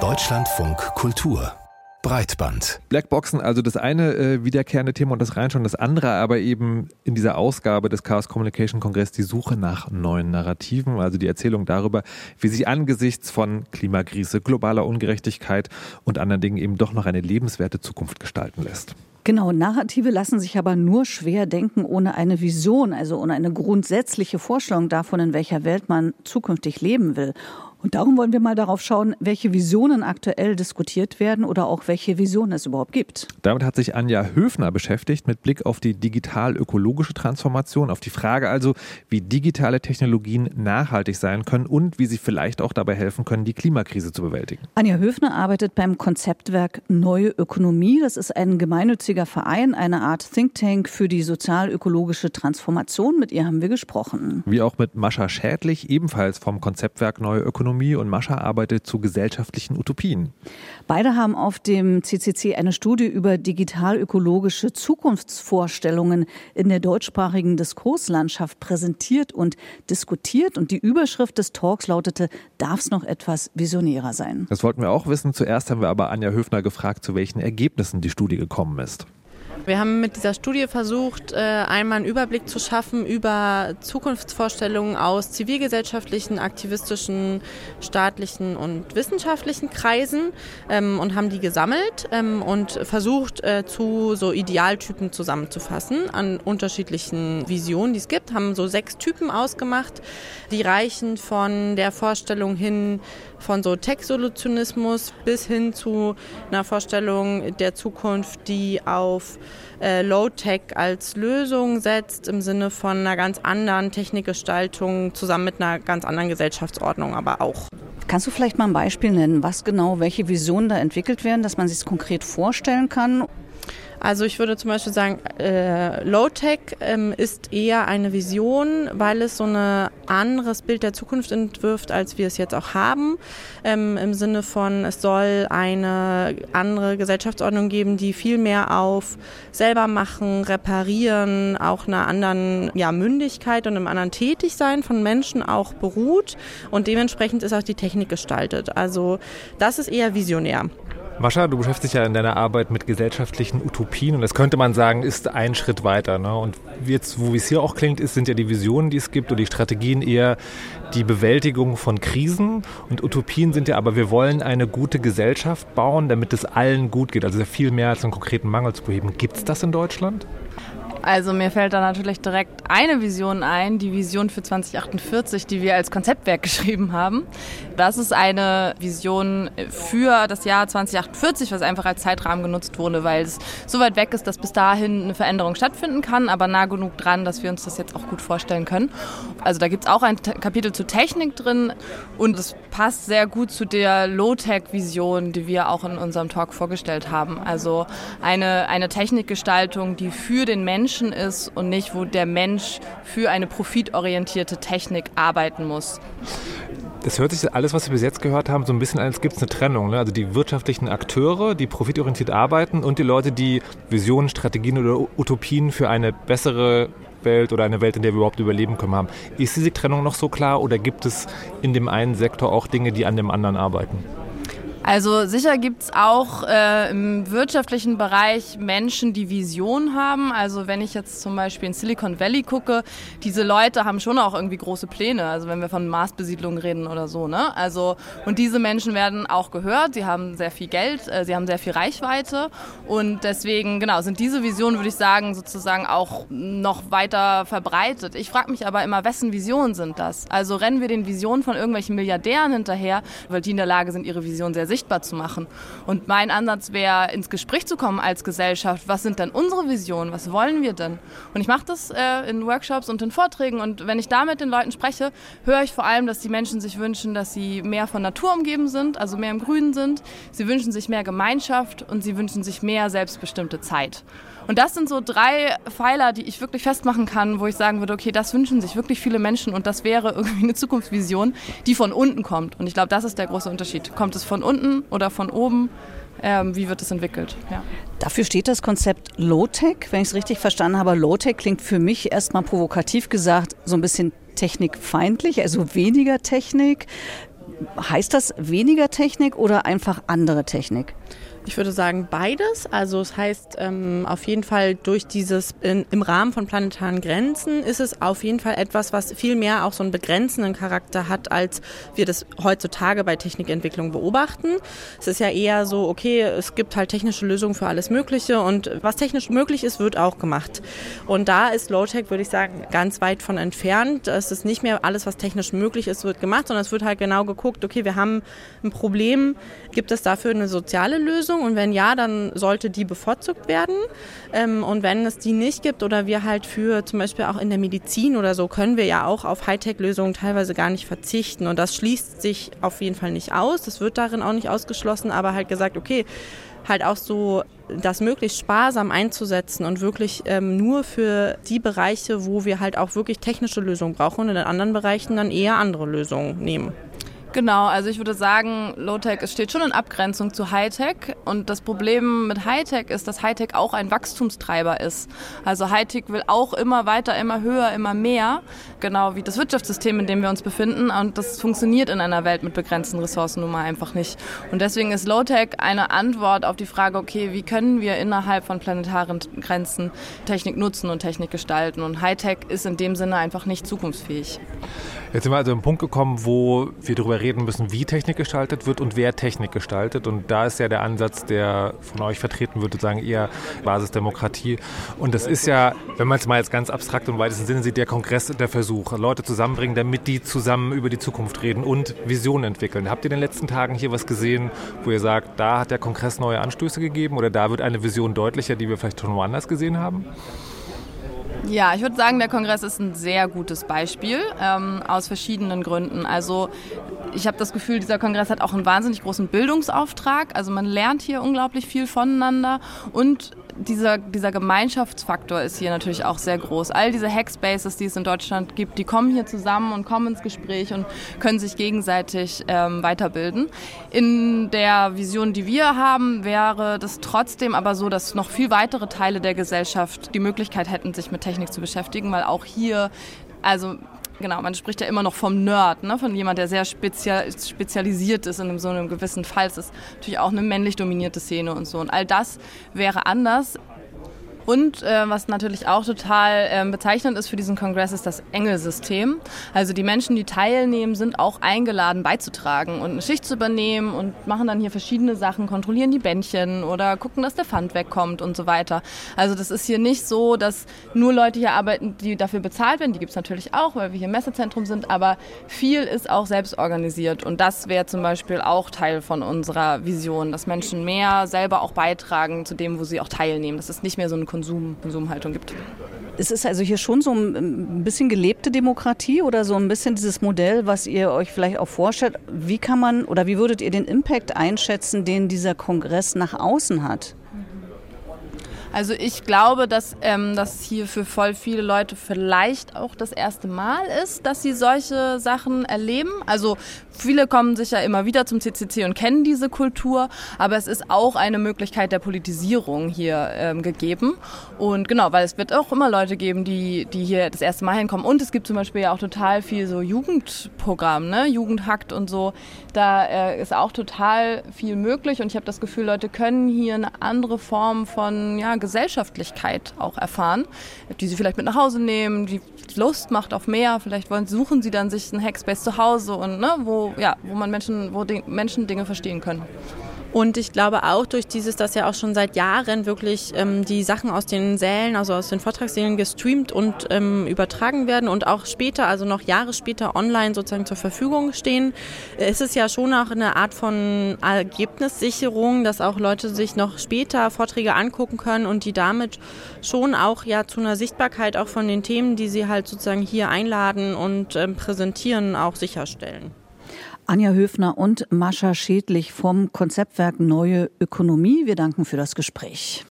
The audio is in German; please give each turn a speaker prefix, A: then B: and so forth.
A: Deutschlandfunk Kultur Breitband.
B: Blackboxen, also das eine äh, wiederkehrende Thema und das rein schon das andere, aber eben in dieser Ausgabe des Chaos Communication Kongress die Suche nach neuen Narrativen, also die Erzählung darüber, wie sich angesichts von Klimakrise, globaler Ungerechtigkeit und anderen Dingen eben doch noch eine lebenswerte Zukunft gestalten lässt.
C: Genau, Narrative lassen sich aber nur schwer denken ohne eine Vision, also ohne eine grundsätzliche Vorstellung davon, in welcher Welt man zukünftig leben will. Und darum wollen wir mal darauf schauen, welche Visionen aktuell diskutiert werden oder auch welche Visionen es überhaupt gibt.
B: Damit hat sich Anja Höfner beschäftigt mit Blick auf die digital-ökologische Transformation, auf die Frage also, wie digitale Technologien nachhaltig sein können und wie sie vielleicht auch dabei helfen können, die Klimakrise zu bewältigen.
C: Anja Höfner arbeitet beim Konzeptwerk Neue Ökonomie. Das ist ein gemeinnütziger Verein, eine Art Think Tank für die sozial-ökologische Transformation. Mit ihr haben wir gesprochen.
B: Wie auch mit Mascha Schädlich, ebenfalls vom Konzeptwerk Neue Ökonomie. Ökonomie und Mascha arbeitet zu gesellschaftlichen Utopien.
C: Beide haben auf dem CCC eine Studie über digital-ökologische Zukunftsvorstellungen in der deutschsprachigen Diskurslandschaft präsentiert und diskutiert. Und die Überschrift des Talks lautete, darf es noch etwas visionärer sein?
B: Das wollten wir auch wissen. Zuerst haben wir aber Anja Höfner gefragt, zu welchen Ergebnissen die Studie gekommen ist.
D: Wir haben mit dieser Studie versucht, äh, einmal einen Überblick zu schaffen über Zukunftsvorstellungen aus zivilgesellschaftlichen, aktivistischen, staatlichen und wissenschaftlichen Kreisen ähm, und haben die gesammelt ähm, und versucht, äh, zu so Idealtypen zusammenzufassen an unterschiedlichen Visionen, die es gibt, haben so sechs Typen ausgemacht, die reichen von der Vorstellung hin, von so Tech-Solutionismus bis hin zu einer Vorstellung der Zukunft, die auf äh, Low-Tech als Lösung setzt, im Sinne von einer ganz anderen Technikgestaltung zusammen mit einer ganz anderen Gesellschaftsordnung aber auch.
C: Kannst du vielleicht mal ein Beispiel nennen, was genau, welche Visionen da entwickelt werden, dass man sich es konkret vorstellen kann?
D: Also ich würde zum Beispiel sagen, äh, Low-Tech ähm, ist eher eine Vision, weil es so ein anderes Bild der Zukunft entwirft, als wir es jetzt auch haben. Ähm, Im Sinne von, es soll eine andere Gesellschaftsordnung geben, die viel mehr auf selber machen, reparieren, auch einer anderen ja, Mündigkeit und einem anderen Tätigsein von Menschen auch beruht. Und dementsprechend ist auch die Technik gestaltet. Also das ist eher visionär.
B: Mascha, du beschäftigst dich ja in deiner Arbeit mit gesellschaftlichen Utopien und das könnte man sagen, ist ein Schritt weiter. Ne? Und jetzt, wo es hier auch klingt, ist, sind ja die Visionen, die es gibt und die Strategien eher die Bewältigung von Krisen und Utopien sind ja aber, wir wollen eine gute Gesellschaft bauen, damit es allen gut geht. Also viel mehr als einen konkreten Mangel zu beheben. Gibt es das in Deutschland?
E: Also mir fällt da natürlich direkt eine Vision ein, die Vision für 2048, die wir als Konzeptwerk geschrieben haben. Das ist eine Vision für das Jahr 2048, was einfach als Zeitrahmen genutzt wurde, weil es so weit weg ist, dass bis dahin eine Veränderung stattfinden kann, aber nah genug dran, dass wir uns das jetzt auch gut vorstellen können. Also da gibt es auch ein Kapitel zu Technik drin und es passt sehr gut zu der Low-Tech-Vision, die wir auch in unserem Talk vorgestellt haben. Also eine, eine Technikgestaltung, die für den Menschen Menschen ist und nicht, wo der Mensch für eine profitorientierte Technik arbeiten muss.
B: Das hört sich alles, was wir bis jetzt gehört haben, so ein bisschen an, als gibt es eine Trennung. Ne? Also die wirtschaftlichen Akteure, die profitorientiert arbeiten und die Leute, die Visionen, Strategien oder Utopien für eine bessere Welt oder eine Welt, in der wir überhaupt überleben können, haben. Ist diese Trennung noch so klar oder gibt es in dem einen Sektor auch Dinge, die an dem anderen arbeiten?
E: Also sicher gibt es auch äh, im wirtschaftlichen Bereich Menschen, die Vision haben. Also wenn ich jetzt zum Beispiel in Silicon Valley gucke, diese Leute haben schon auch irgendwie große Pläne. Also wenn wir von Marsbesiedlung reden oder so. Ne? Also und diese Menschen werden auch gehört. Sie haben sehr viel Geld, äh, sie haben sehr viel Reichweite und deswegen genau sind diese Visionen, würde ich sagen, sozusagen auch noch weiter verbreitet. Ich frage mich aber immer, wessen Visionen sind das? Also rennen wir den Visionen von irgendwelchen Milliardären hinterher, weil die in der Lage sind, ihre Vision sehr sicher sichtbar zu machen. Und mein Ansatz wäre, ins Gespräch zu kommen als Gesellschaft. Was sind denn unsere Visionen? Was wollen wir denn? Und ich mache das äh, in Workshops und in Vorträgen. Und wenn ich da mit den Leuten spreche, höre ich vor allem, dass die Menschen sich wünschen, dass sie mehr von Natur umgeben sind, also mehr im Grünen sind. Sie wünschen sich mehr Gemeinschaft und sie wünschen sich mehr selbstbestimmte Zeit. Und das sind so drei Pfeiler, die ich wirklich festmachen kann, wo ich sagen würde, okay, das wünschen sich wirklich viele Menschen und das wäre irgendwie eine Zukunftsvision, die von unten kommt. Und ich glaube, das ist der große Unterschied. Kommt es von unten oder von oben? Ähm, wie wird es entwickelt? Ja.
C: Dafür steht das Konzept Low-Tech, wenn ich es richtig verstanden habe. Low-Tech klingt für mich erstmal provokativ gesagt so ein bisschen technikfeindlich, also weniger Technik. Heißt das weniger Technik oder einfach andere Technik?
D: Ich würde sagen beides. Also es heißt ähm, auf jeden Fall durch dieses in, im Rahmen von planetaren Grenzen ist es auf jeden Fall etwas, was viel mehr auch so einen begrenzenden Charakter hat, als wir das heutzutage bei Technikentwicklung beobachten. Es ist ja eher so, okay, es gibt halt technische Lösungen für alles Mögliche und was technisch möglich ist, wird auch gemacht. Und da ist Low-Tech, würde ich sagen, ganz weit von entfernt. Es ist nicht mehr alles, was technisch möglich ist, wird gemacht, sondern es wird halt genau geguckt, okay, wir haben ein Problem, gibt es dafür eine soziale Lösung? Lösung? Und wenn ja, dann sollte die bevorzugt werden. Ähm, und wenn es die nicht gibt oder wir halt für zum Beispiel auch in der Medizin oder so, können wir ja auch auf Hightech-Lösungen teilweise gar nicht verzichten. Und das schließt sich auf jeden Fall nicht aus. Das wird darin auch nicht ausgeschlossen, aber halt gesagt, okay, halt auch so das möglichst sparsam einzusetzen und wirklich ähm, nur für die Bereiche, wo wir halt auch wirklich technische Lösungen brauchen und in den anderen Bereichen dann eher andere Lösungen nehmen.
E: Genau, also ich würde sagen, Low-Tech steht schon in Abgrenzung zu High-Tech. Und das Problem mit High-Tech ist, dass High-Tech auch ein Wachstumstreiber ist. Also High-Tech will auch immer weiter, immer höher, immer mehr. Genau wie das Wirtschaftssystem, in dem wir uns befinden. Und das funktioniert in einer Welt mit begrenzten Ressourcen nun mal einfach nicht. Und deswegen ist Low-Tech eine Antwort auf die Frage, okay, wie können wir innerhalb von planetaren Grenzen Technik nutzen und Technik gestalten? Und High-Tech ist in dem Sinne einfach nicht zukunftsfähig.
B: Jetzt sind wir also an den Punkt gekommen, wo wir darüber reden müssen, wie Technik gestaltet wird und wer Technik gestaltet. Und da ist ja der Ansatz, der von euch vertreten wird, sozusagen eher Basisdemokratie. Und das ist ja, wenn man es mal jetzt ganz abstrakt und weitesten Sinne sieht, der Kongress der Versuch, Leute zusammenbringen, damit die zusammen über die Zukunft reden und Visionen entwickeln. Habt ihr in den letzten Tagen hier was gesehen, wo ihr sagt, da hat der Kongress neue Anstöße gegeben oder da wird eine Vision deutlicher, die wir vielleicht schon woanders gesehen haben?
E: Ja, ich würde sagen, der Kongress ist ein sehr gutes Beispiel ähm, aus verschiedenen Gründen. Also ich habe das Gefühl, dieser Kongress hat auch einen wahnsinnig großen Bildungsauftrag. Also man lernt hier unglaublich viel voneinander und dieser, dieser Gemeinschaftsfaktor ist hier natürlich auch sehr groß. All diese Hackspaces, die es in Deutschland gibt, die kommen hier zusammen und kommen ins Gespräch und können sich gegenseitig ähm, weiterbilden. In der Vision, die wir haben, wäre das trotzdem aber so, dass noch viel weitere Teile der Gesellschaft die Möglichkeit hätten, sich mit Technik zu beschäftigen, weil auch hier also Genau, man spricht ja immer noch vom Nerd, ne? von jemand, der sehr spezial, spezialisiert ist in so einem gewissen Fall. Es ist natürlich auch eine männlich dominierte Szene und so. Und all das wäre anders. Und äh, was natürlich auch total äh, bezeichnend ist für diesen Kongress, ist das Engelsystem. Also die Menschen, die teilnehmen, sind auch eingeladen beizutragen und eine Schicht zu übernehmen und machen dann hier verschiedene Sachen, kontrollieren die Bändchen oder gucken, dass der Pfand wegkommt und so weiter. Also das ist hier nicht so, dass nur Leute hier arbeiten, die dafür bezahlt werden. Die gibt es natürlich auch, weil wir hier im Messezentrum sind, aber viel ist auch selbst organisiert und das wäre zum Beispiel auch Teil von unserer Vision, dass Menschen mehr selber auch beitragen zu dem, wo sie auch teilnehmen. Das ist nicht mehr so Konsum, Konsumhaltung gibt.
C: Es ist also hier schon so ein bisschen gelebte Demokratie oder so ein bisschen dieses Modell, was ihr euch vielleicht auch vorstellt. Wie kann man oder wie würdet ihr den Impact einschätzen, den dieser Kongress nach außen hat?
E: Also ich glaube, dass ähm, das hier für voll viele Leute vielleicht auch das erste Mal ist, dass sie solche Sachen erleben. Also viele kommen sicher immer wieder zum CCC und kennen diese Kultur, aber es ist auch eine Möglichkeit der Politisierung hier ähm, gegeben. Und genau, weil es wird auch immer Leute geben, die, die hier das erste Mal hinkommen. Und es gibt zum Beispiel ja auch total viel so Jugendprogramm, ne? Jugendhakt und so. Da äh, ist auch total viel möglich und ich habe das Gefühl, Leute können hier eine andere Form von ja, Gesellschaftlichkeit auch erfahren, die sie vielleicht mit nach Hause nehmen, die Lust macht auf mehr. Vielleicht wollen, suchen sie dann sich einen Hackspace zu Hause und ne, wo, ja, wo man Menschen, wo Menschen Dinge verstehen können.
D: Und ich glaube auch durch dieses, dass ja auch schon seit Jahren wirklich ähm, die Sachen aus den Sälen, also aus den Vortragssälen gestreamt und ähm, übertragen werden und auch später, also noch Jahre später online sozusagen zur Verfügung stehen, ist es ja schon auch eine Art von Ergebnissicherung, dass auch Leute sich noch später Vorträge angucken können und die damit schon auch ja zu einer Sichtbarkeit auch von den Themen, die sie halt sozusagen hier einladen und ähm, präsentieren, auch sicherstellen.
C: Anja Höfner und Mascha Schädlich vom Konzeptwerk Neue Ökonomie. Wir danken für das Gespräch.